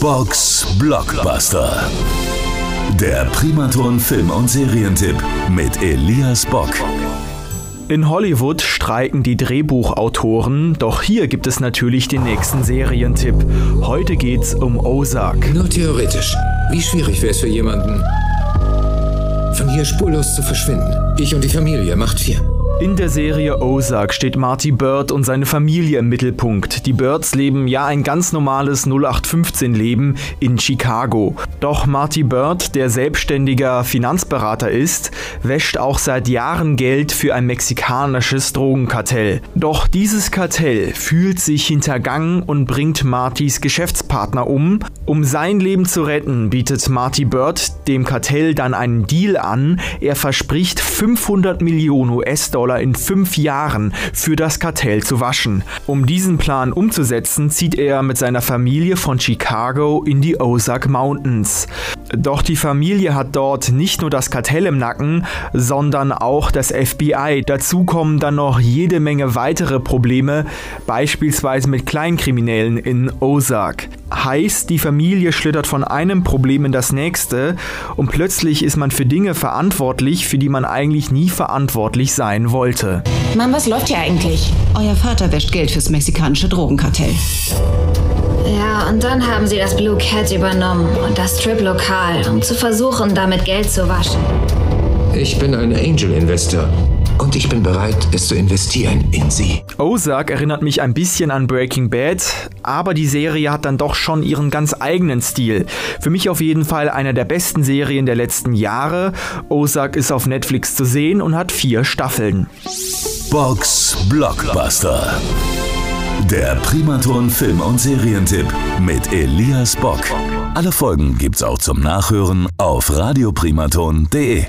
Box Blockbuster. Der Primaton Film- und Serientipp mit Elias Bock. In Hollywood streiken die Drehbuchautoren, doch hier gibt es natürlich den nächsten Serientipp. Heute geht's um Ozark. Nur theoretisch. Wie schwierig wäre es für jemanden, von hier spurlos zu verschwinden? Ich und die Familie macht vier. In der Serie Ozark steht Marty Bird und seine Familie im Mittelpunkt. Die Birds leben ja ein ganz normales 0815-Leben in Chicago. Doch Marty Bird, der selbstständiger Finanzberater ist, wäscht auch seit Jahren Geld für ein mexikanisches Drogenkartell. Doch dieses Kartell fühlt sich hintergangen und bringt Martys Geschäftspartner um. Um sein Leben zu retten, bietet Marty Bird dem Kartell dann einen Deal an. Er verspricht 500 Millionen US-Dollar Dollar in fünf Jahren für das Kartell zu waschen. Um diesen Plan umzusetzen, zieht er mit seiner Familie von Chicago in die Ozark Mountains. Doch die Familie hat dort nicht nur das Kartell im Nacken, sondern auch das FBI. Dazu kommen dann noch jede Menge weitere Probleme, beispielsweise mit Kleinkriminellen in Ozark. Heißt, die Familie schlittert von einem Problem in das nächste und plötzlich ist man für Dinge verantwortlich, für die man eigentlich nie verantwortlich sein wollte. Mann, was läuft hier eigentlich? Euer Vater wäscht Geld fürs mexikanische Drogenkartell. Ja, und dann haben sie das Blue Cat übernommen und das Strip-Lokal, um zu versuchen, damit Geld zu waschen. Ich bin ein Angel-Investor. Und ich bin bereit, es zu investieren in sie. Ozark erinnert mich ein bisschen an Breaking Bad, aber die Serie hat dann doch schon ihren ganz eigenen Stil. Für mich auf jeden Fall einer der besten Serien der letzten Jahre. Ozark ist auf Netflix zu sehen und hat vier Staffeln. Box Blockbuster. Der Primaton Film- und Serientipp mit Elias Bock. Alle Folgen gibt's auch zum Nachhören auf radioprimaton.de.